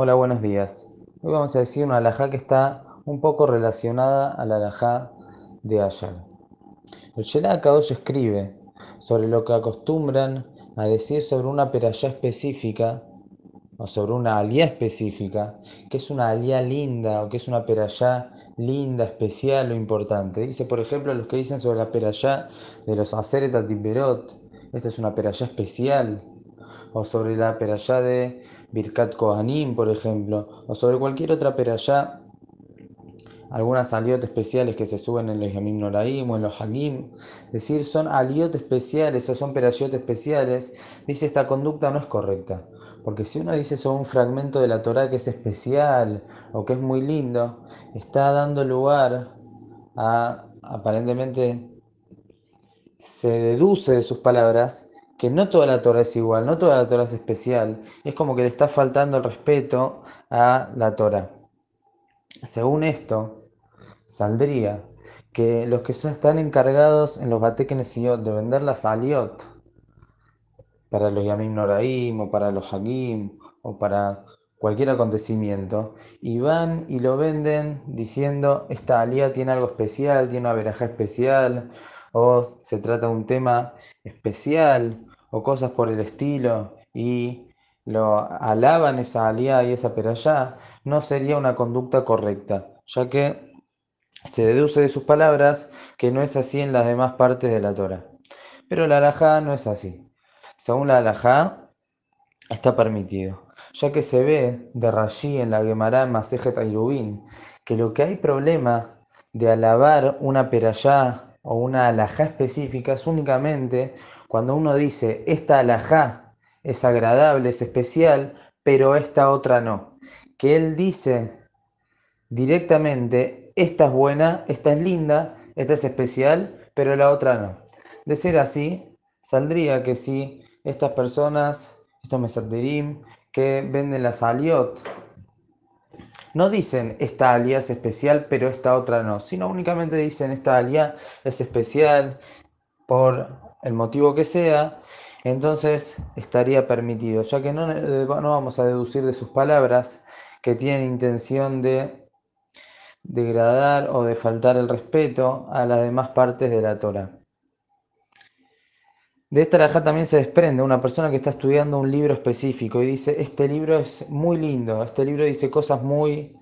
Hola, buenos días. Hoy vamos a decir una alajá que está un poco relacionada a la alajá de ayer. El Shelah Kadosh escribe sobre lo que acostumbran a decir sobre una perayá específica o sobre una alía específica, que es una alía linda o que es una perayá linda, especial o importante. Dice, por ejemplo, los que dicen sobre la perayá de los Aseret Atiberot, esta es una perayá especial, o sobre la perayá de Birkat Kohanim, por ejemplo, o sobre cualquier otra perayá, algunas aliot especiales que se suben en los Yamim Noraim o en los Hagim, decir son aliot especiales o son perayot especiales, dice esta conducta no es correcta. Porque si uno dice sobre un fragmento de la Torah que es especial o que es muy lindo, está dando lugar a, aparentemente, se deduce de sus palabras que no toda la Torah es igual, no toda la Torah es especial. Es como que le está faltando el respeto a la Torah. Según esto, saldría que los que están encargados en los Batekenesiot de vender las aliot para los Yamim Noraim o para los Hagim o para cualquier acontecimiento y van y lo venden diciendo esta alía tiene algo especial, tiene una veraja especial o se trata de un tema especial o cosas por el estilo y lo alaban esa alía y esa perayá, no sería una conducta correcta, ya que se deduce de sus palabras que no es así en las demás partes de la Torah. Pero la alajá no es así. Según la alajá, está permitido, ya que se ve de Rashi en la Gemara Masejet Airubin que lo que hay problema de alabar una perayá o una alajá específica es únicamente cuando uno dice, esta alajá es agradable, es especial, pero esta otra no. Que él dice directamente, esta es buena, esta es linda, esta es especial, pero la otra no. De ser así, saldría que si estas personas, estos mesaterim, que venden las aliot, no dicen esta alía es especial, pero esta otra no, sino únicamente dicen esta alía es especial por el motivo que sea, entonces estaría permitido, ya que no, no vamos a deducir de sus palabras que tienen intención de degradar o de faltar el respeto a las demás partes de la Torah. De esta raja también se desprende una persona que está estudiando un libro específico y dice, este libro es muy lindo, este libro dice cosas muy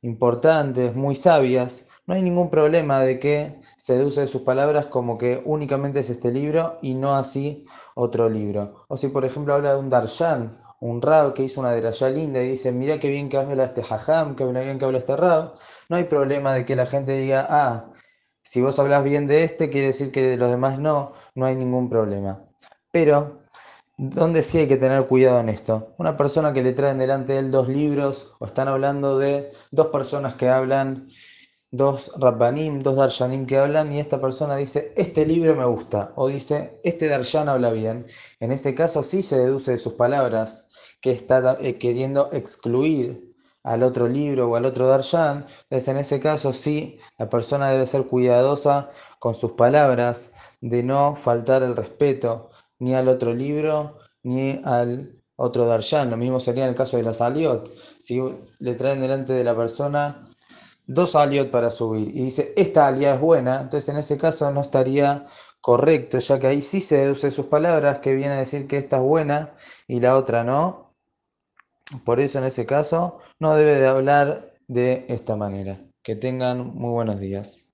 importantes, muy sabias, no hay ningún problema de que se deduce de sus palabras como que únicamente es este libro y no así otro libro. O si por ejemplo habla de un darshan, un rab que hizo una derashá linda y dice, mira qué bien que habla este hajam, qué bien que habla este rab, no hay problema de que la gente diga, ah, si vos hablas bien de este, quiere decir que de los demás no, no hay ningún problema. Pero ¿Dónde sí hay que tener cuidado en esto? Una persona que le traen delante de él dos libros o están hablando de dos personas que hablan dos Rabbanim, dos Darshanim que hablan y esta persona dice, este libro me gusta, o dice, este Darshan habla bien. En ese caso sí se deduce de sus palabras que está eh, queriendo excluir al otro libro o al otro Darshan. Entonces en ese caso sí, la persona debe ser cuidadosa con sus palabras, de no faltar el respeto ni al otro libro ni al otro Darshan. Lo mismo sería en el caso de la Saliot. Si le traen delante de la persona dos aliot para subir y dice esta alia es buena, entonces en ese caso no estaría correcto, ya que ahí sí se deduce sus palabras que viene a decir que esta es buena y la otra no. Por eso en ese caso no debe de hablar de esta manera. Que tengan muy buenos días.